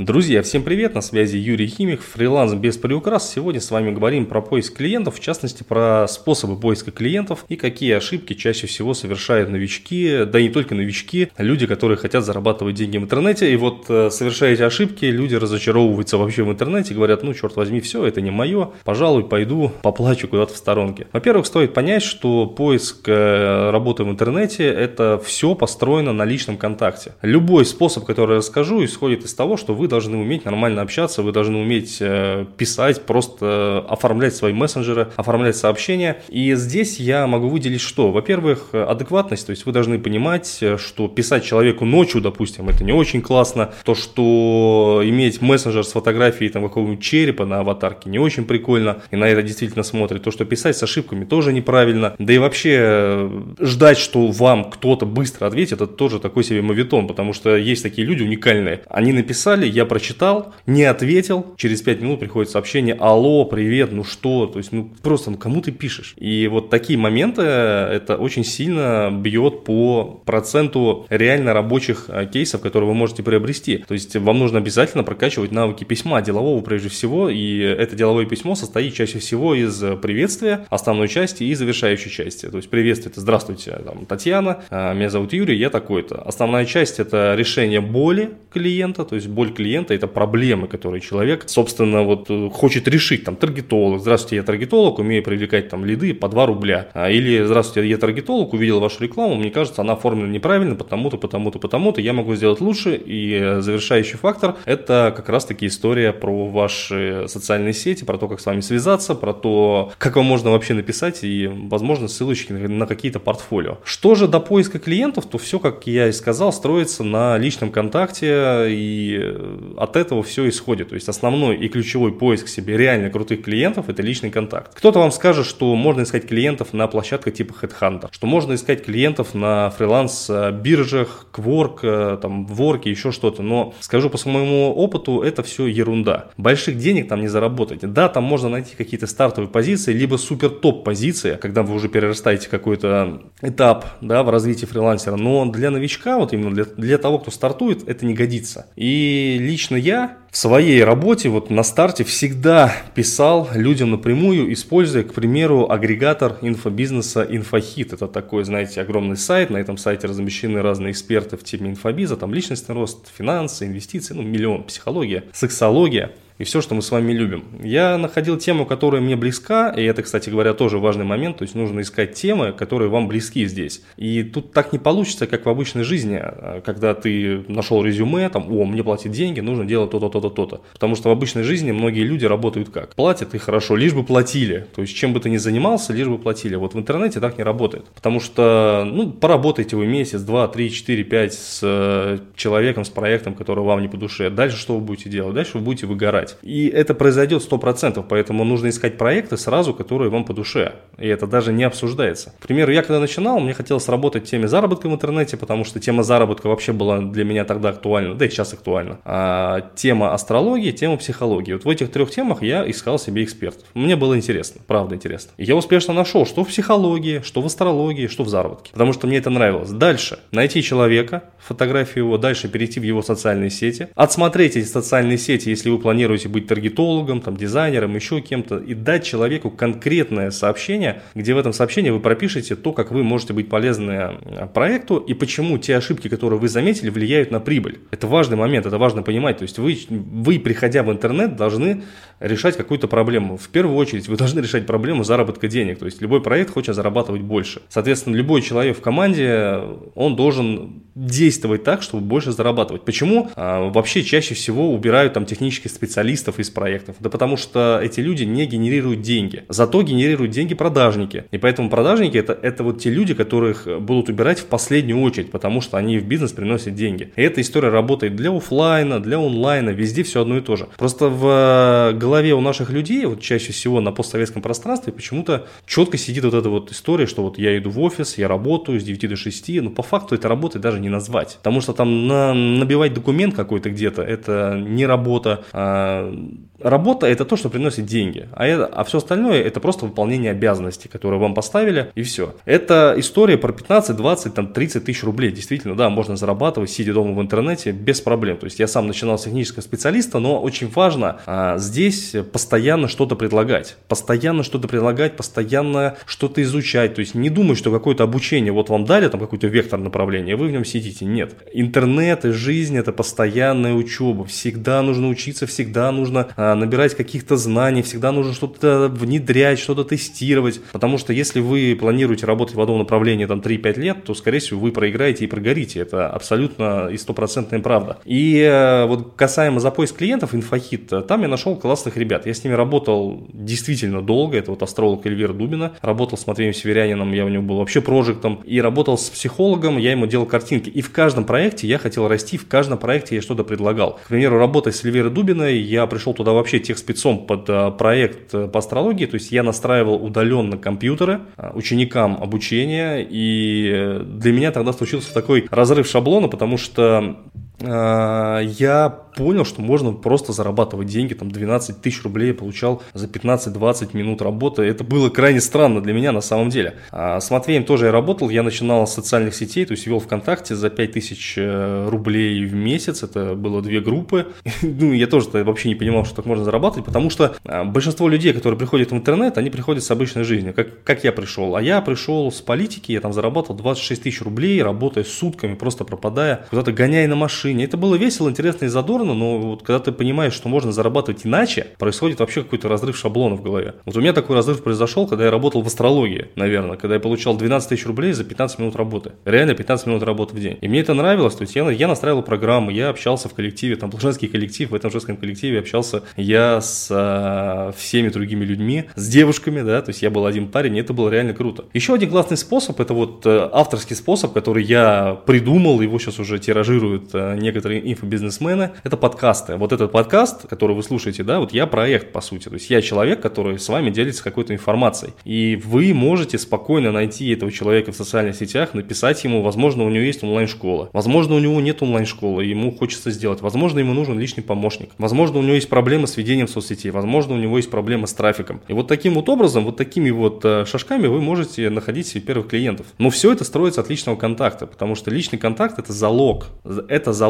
Друзья, всем привет, на связи Юрий Химик, фриланс без приукрас. Сегодня с вами говорим про поиск клиентов, в частности про способы поиска клиентов и какие ошибки чаще всего совершают новички, да и не только новички, люди, которые хотят зарабатывать деньги в интернете. И вот э, совершая эти ошибки, люди разочаровываются вообще в интернете, говорят, ну черт возьми, все, это не мое, пожалуй, пойду поплачу куда-то в сторонке. Во-первых, стоит понять, что поиск э, работы в интернете это все построено на личном контакте. Любой способ, который я расскажу, исходит из того, что вы должны уметь нормально общаться, вы должны уметь э, писать, просто э, оформлять свои мессенджеры, оформлять сообщения. И здесь я могу выделить что? Во-первых, адекватность, то есть вы должны понимать, э, что писать человеку ночью, допустим, это не очень классно. То, что иметь мессенджер с фотографией там какого-нибудь черепа на аватарке не очень прикольно, и на это действительно смотрит. То, что писать с ошибками тоже неправильно. Да и вообще ждать, что вам кто-то быстро ответит, это тоже такой себе мовитон, потому что есть такие люди уникальные. Они написали, я прочитал, не ответил, через 5 минут приходит сообщение, алло, привет, ну что, то есть, ну просто, ну кому ты пишешь? И вот такие моменты, это очень сильно бьет по проценту реально рабочих э, кейсов, которые вы можете приобрести. То есть, вам нужно обязательно прокачивать навыки письма, делового прежде всего, и это деловое письмо состоит чаще всего из приветствия, основной части и завершающей части. То есть, приветствие это «Здравствуйте, там, Татьяна, э, меня зовут Юрий, я такой-то». Основная часть это решение боли клиента, то есть боль клиента, это проблемы, которые человек, собственно, вот э, хочет решить, там, таргетолог, здравствуйте, я таргетолог, умею привлекать там лиды по 2 рубля, а, или здравствуйте, я таргетолог, увидел вашу рекламу, мне кажется, она оформлена неправильно, потому-то, потому-то, потому-то, я могу сделать лучше, и э, завершающий фактор, это как раз-таки история про ваши социальные сети, про то, как с вами связаться, про то, как вам можно вообще написать, и, возможно, ссылочки на какие-то портфолио. Что же до поиска клиентов, то все, как я и сказал, строится на личном контакте, и э, от этого все исходит. То есть основной и ключевой поиск себе реально крутых клиентов – это личный контакт. Кто-то вам скажет, что можно искать клиентов на площадках типа Headhunter, что можно искать клиентов на фриланс-биржах, Quark, э, там, Work, еще что-то. Но скажу по своему опыту, это все ерунда. Больших денег там не заработать. Да, там можно найти какие-то стартовые позиции, либо супер топ позиции, когда вы уже перерастаете какой-то этап да, в развитии фрилансера. Но для новичка, вот именно для, для того, кто стартует, это не годится. И лично я в своей работе вот на старте всегда писал людям напрямую, используя, к примеру, агрегатор инфобизнеса InfoHit. Это такой, знаете, огромный сайт. На этом сайте размещены разные эксперты в теме инфобиза. Там личностный рост, финансы, инвестиции, ну, миллион, психология, сексология и все, что мы с вами любим. Я находил тему, которая мне близка, и это, кстати говоря, тоже важный момент, то есть нужно искать темы, которые вам близки здесь. И тут так не получится, как в обычной жизни, а, когда ты нашел резюме, там, о, мне платят деньги, нужно делать то-то, то-то, то-то. Потому что в обычной жизни многие люди работают как? Платят и хорошо, лишь бы платили. То есть чем бы ты ни занимался, лишь бы платили. Вот в интернете так не работает. Потому что, ну, поработайте вы месяц, два, три, четыре, пять с э, человеком, с проектом, который вам не по душе. Дальше что вы будете делать? Дальше вы будете выгорать делать. И это произойдет 100%, поэтому нужно искать проекты сразу, которые вам по душе. И это даже не обсуждается. К примеру, я когда начинал, мне хотелось работать теме заработка в интернете, потому что тема заработка вообще была для меня тогда актуальна, да и сейчас актуальна. А тема астрологии, тема психологии. Вот в этих трех темах я искал себе экспертов. Мне было интересно, правда интересно. И я успешно нашел, что в психологии, что в астрологии, что в заработке. Потому что мне это нравилось. Дальше найти человека, фотографию его, дальше перейти в его социальные сети, отсмотреть эти социальные сети, если вы планируете планируете быть таргетологом, там, дизайнером, еще кем-то, и дать человеку конкретное сообщение, где в этом сообщении вы пропишете то, как вы можете быть полезны э, проекту и почему те ошибки, которые вы заметили, влияют на прибыль. Это важный момент, это важно понимать. То есть вы, вы приходя в интернет, должны решать какую-то проблему. В первую очередь вы должны решать проблему заработка денег. То есть любой проект хочет зарабатывать больше. Соответственно, любой человек в команде, он должен действовать так, чтобы больше зарабатывать. Почему? А, вообще чаще всего убирают там технических специалистов из проектов. Да потому что эти люди не генерируют деньги. Зато генерируют деньги продажники. И поэтому продажники это, это вот те люди, которых будут убирать в последнюю очередь, потому что они в бизнес приносят деньги. И эта история работает для офлайна, для онлайна, везде все одно и то же. Просто в голове у наших людей, вот чаще всего на постсоветском пространстве, почему-то четко сидит вот эта вот история, что вот я иду в офис, я работаю с 9 до 6, но по факту это работа даже не назвать. Потому что там на, набивать документ какой-то где-то, это не работа, а um, Работа – это то, что приносит деньги, а, это, а все остальное – это просто выполнение обязанностей, которые вам поставили, и все. Это история про 15, 20, там, 30 тысяч рублей. Действительно, да, можно зарабатывать, сидя дома в интернете, без проблем. То есть я сам начинал с технического специалиста, но очень важно а, здесь постоянно что-то предлагать. Постоянно что-то предлагать, постоянно что-то изучать. То есть не думать, что какое-то обучение вот вам дали, там какой-то вектор направления, вы в нем сидите. Нет. Интернет и жизнь это постоянная учеба. Всегда нужно учиться, всегда нужно а, набирать каких-то знаний, всегда нужно что-то внедрять, что-то тестировать. Потому что если вы планируете работать в одном направлении там 3-5 лет, то, скорее всего, вы проиграете и прогорите. Это абсолютно и стопроцентная правда. И э, вот касаемо за поиск клиентов, инфохит, там я нашел классных ребят. Я с ними работал действительно долго. Это вот астролог Эльвира Дубина. Работал с Матвеем Северянином, я у него был вообще прожектом. И работал с психологом, я ему делал картинки. И в каждом проекте я хотел расти, в каждом проекте я что-то предлагал. К примеру, работая с Эльвирой Дубиной, я пришел туда вообще тех спецом под э, проект э, по астрологии. То есть я настраивал удаленно компьютеры ученикам обучения. И для меня тогда случился такой разрыв шаблона, потому что э, я понял, что можно просто зарабатывать деньги, там 12 тысяч рублей я получал за 15-20 минут работы. Это было крайне странно для меня на самом деле. А с Матвеем тоже я работал, я начинал с социальных сетей, то есть вел ВКонтакте за 5 тысяч э, рублей в месяц, это было две группы. ну, я тоже вообще не понимал, что так можно зарабатывать, потому что а, большинство людей, которые приходят в интернет, они приходят с обычной жизни, как, как я пришел. А я пришел с политики, я там заработал 26 тысяч рублей, работая сутками, просто пропадая, куда-то гоняя на машине. Это было весело, интересно и задорно, задорно, но вот когда ты понимаешь, что можно зарабатывать иначе, происходит вообще какой-то разрыв шаблона в голове. Вот у меня такой разрыв произошел, когда я работал в астрологии, наверное, когда я получал 12 тысяч рублей за 15 минут работы. Реально 15 минут работы в день. И мне это нравилось, то есть я, я настраивал программы, я общался в коллективе, там был женский коллектив, в этом женском коллективе общался я с а, всеми другими людьми, с девушками, да, то есть я был один парень, и это было реально круто. Еще один классный способ, это вот э, авторский способ, который я придумал, его сейчас уже тиражируют э, некоторые инфобизнесмены, это подкасты. Вот этот подкаст, который вы слушаете, да, вот я проект, по сути. То есть я человек, который с вами делится какой-то информацией. И вы можете спокойно найти этого человека в социальных сетях, написать ему, возможно, у него есть онлайн-школа. Возможно, у него нет онлайн-школы, ему хочется сделать. Возможно, ему нужен личный помощник. Возможно, у него есть проблемы с ведением соцсетей. Возможно, у него есть проблемы с трафиком. И вот таким вот образом, вот такими вот э, шажками вы можете находить себе первых клиентов. Но все это строится от личного контакта, потому что личный контакт это залог. Это залог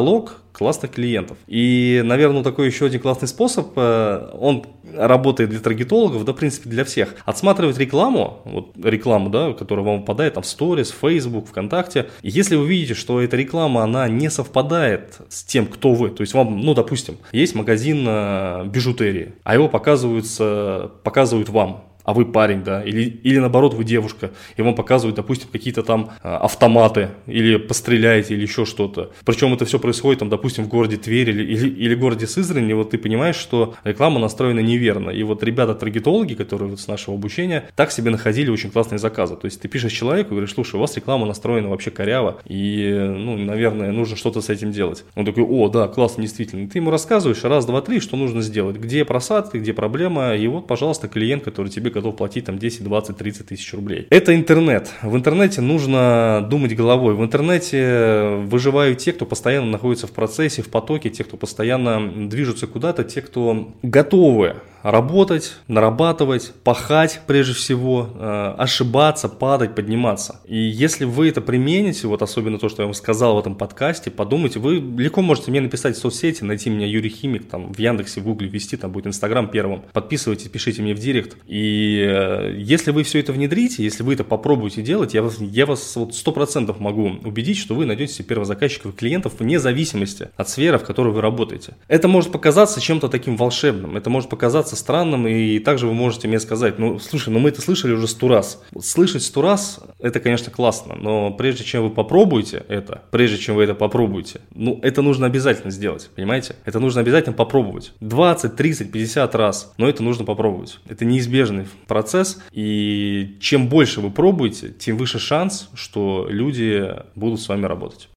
классных клиентов. И, наверное, такой еще один классный способ, э, он работает для таргетологов, да, в принципе, для всех. Отсматривать рекламу, вот рекламу, да, которая вам попадает там в Stories, Facebook, ВКонтакте. И если вы видите, что эта реклама, она не совпадает с тем, кто вы, то есть вам, ну, допустим, есть магазин э, бижутерии, а его показываются, показывают вам, а вы парень, да, или, или наоборот вы девушка, и вам показывают, допустим, какие-то там а, автоматы, или постреляете, или еще что-то. Причем это все происходит, там, допустим, в городе Тверь или, или, или городе Сызрань, и вот ты понимаешь, что реклама настроена неверно. И вот ребята-таргетологи, которые вот с нашего обучения, так себе находили очень классные заказы. То есть ты пишешь человеку и говоришь, слушай, у вас реклама настроена вообще коряво, и, ну, наверное, нужно что-то с этим делать. Он такой, о, да, классно, действительно. Ты ему рассказываешь раз, два, три, что нужно сделать, где просадки, где проблема, и вот, пожалуйста, клиент, который тебе готов платить там 10, 20, 30 тысяч рублей. Это интернет. В интернете нужно думать головой. В интернете выживают те, кто постоянно находится в процессе, в потоке, те, кто постоянно движутся куда-то, те, кто готовы работать, нарабатывать, пахать прежде всего, э, ошибаться, падать, подниматься. И если вы это примените, вот особенно то, что я вам сказал в этом подкасте, подумайте, вы легко можете мне написать в соцсети, найти меня Юрий Химик, там в Яндексе, в Гугле ввести, там будет Инстаграм первым. Подписывайтесь, пишите мне в директ. И Э, если вы все это внедрите, если вы это попробуете делать, я вас, я вас вот 100% могу убедить, что вы найдете себе первозаказчиков и клиентов вне зависимости от сферы, в которой вы работаете. Это может показаться чем-то таким волшебным, это может показаться странным, и также вы можете мне сказать, ну, слушай, ну мы это слышали уже сто раз. Слышать сто раз, это, конечно, классно, но прежде чем вы попробуете это, прежде чем вы это попробуете, ну, это нужно обязательно сделать, понимаете? Это нужно обязательно попробовать. 20, 30, 50 раз, но это нужно попробовать. Это неизбежный процесс, и чем больше вы пробуете, тем выше шанс, что люди будут с вами работать.